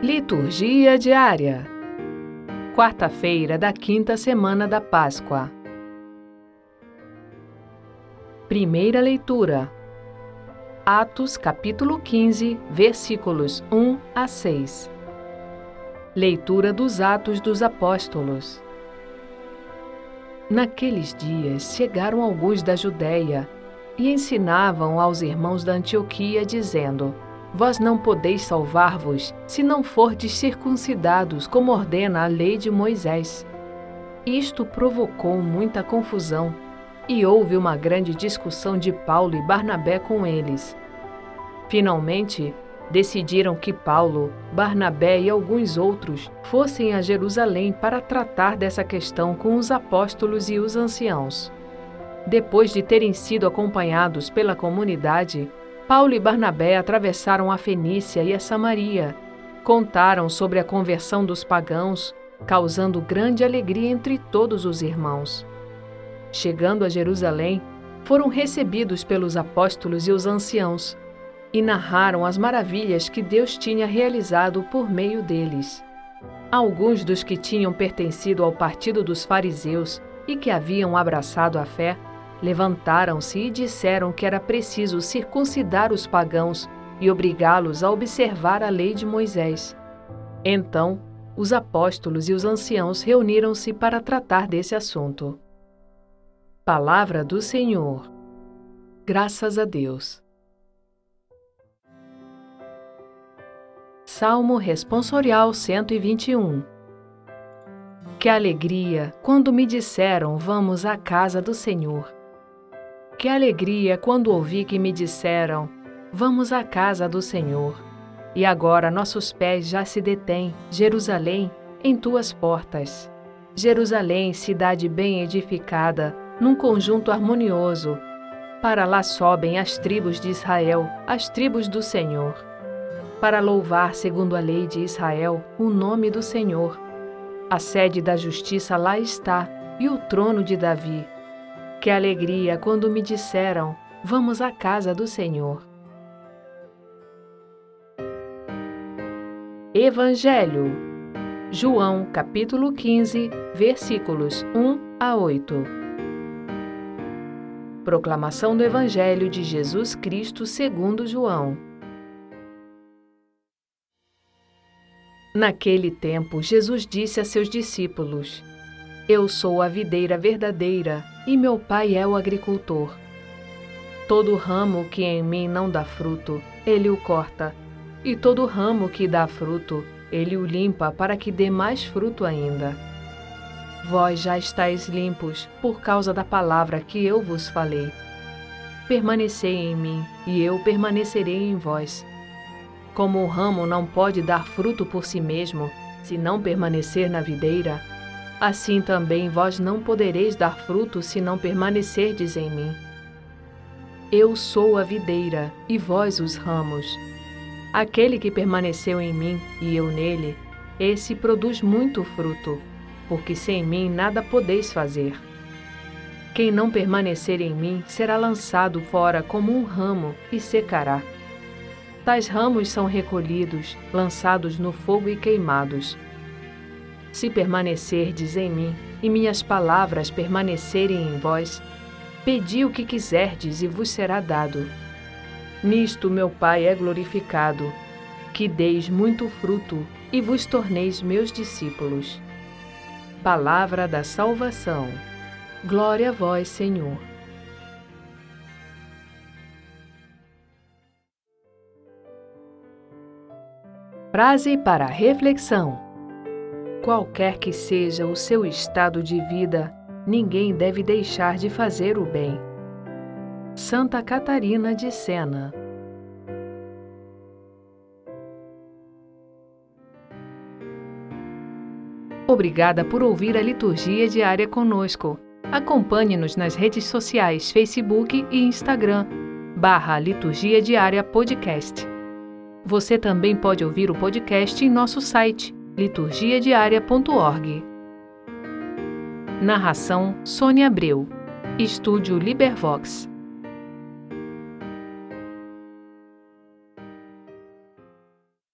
Liturgia diária. Quarta-feira da quinta semana da Páscoa. Primeira leitura. Atos, capítulo 15, versículos 1 a 6. Leitura dos Atos dos Apóstolos. Naqueles dias chegaram alguns da Judéia e ensinavam aos irmãos da Antioquia, dizendo: Vós não podeis salvar-vos se não fordes circuncidados, como ordena a lei de Moisés. Isto provocou muita confusão e houve uma grande discussão de Paulo e Barnabé com eles. Finalmente, decidiram que Paulo, Barnabé e alguns outros fossem a Jerusalém para tratar dessa questão com os apóstolos e os anciãos. Depois de terem sido acompanhados pela comunidade, Paulo e Barnabé atravessaram a Fenícia e a Samaria. Contaram sobre a conversão dos pagãos, causando grande alegria entre todos os irmãos. Chegando a Jerusalém, foram recebidos pelos apóstolos e os anciãos e narraram as maravilhas que Deus tinha realizado por meio deles. Alguns dos que tinham pertencido ao partido dos fariseus e que haviam abraçado a fé Levantaram-se e disseram que era preciso circuncidar os pagãos e obrigá-los a observar a lei de Moisés. Então, os apóstolos e os anciãos reuniram-se para tratar desse assunto. Palavra do Senhor. Graças a Deus. Salmo Responsorial 121 Que alegria quando me disseram: Vamos à casa do Senhor. Que alegria quando ouvi que me disseram: Vamos à casa do Senhor. E agora nossos pés já se detêm, Jerusalém, em tuas portas. Jerusalém, cidade bem edificada, num conjunto harmonioso. Para lá sobem as tribos de Israel, as tribos do Senhor. Para louvar, segundo a lei de Israel, o nome do Senhor. A sede da justiça lá está, e o trono de Davi que alegria quando me disseram: Vamos à casa do Senhor. Evangelho João capítulo 15, versículos 1 a 8. Proclamação do Evangelho de Jesus Cristo segundo João. Naquele tempo, Jesus disse a seus discípulos: eu sou a videira verdadeira e meu pai é o agricultor. Todo ramo que em mim não dá fruto, ele o corta, e todo ramo que dá fruto, ele o limpa para que dê mais fruto ainda. Vós já estáis limpos por causa da palavra que eu vos falei. Permanecei em mim, e eu permanecerei em vós. Como o ramo não pode dar fruto por si mesmo, se não permanecer na videira, assim também vós não podereis dar fruto se não permanecerdes em mim. Eu sou a videira, e vós os ramos. Aquele que permaneceu em mim e eu nele, esse produz muito fruto, porque sem mim nada podeis fazer. Quem não permanecer em mim será lançado fora como um ramo e secará. Tais ramos são recolhidos, lançados no fogo e queimados. Se permanecerdes em mim e minhas palavras permanecerem em vós, pedi o que quiserdes e vos será dado. Nisto meu Pai é glorificado, que deis muito fruto e vos torneis meus discípulos. Palavra da salvação. Glória a vós, Senhor. Frase para reflexão. Qualquer que seja o seu estado de vida, ninguém deve deixar de fazer o bem. Santa Catarina de Sena Obrigada por ouvir a liturgia diária conosco. Acompanhe-nos nas redes sociais Facebook e Instagram, barra Liturgia Diária Podcast. Você também pode ouvir o podcast em nosso site liturgiadiaria.org. Narração Sônia Abreu. Estúdio Libervox.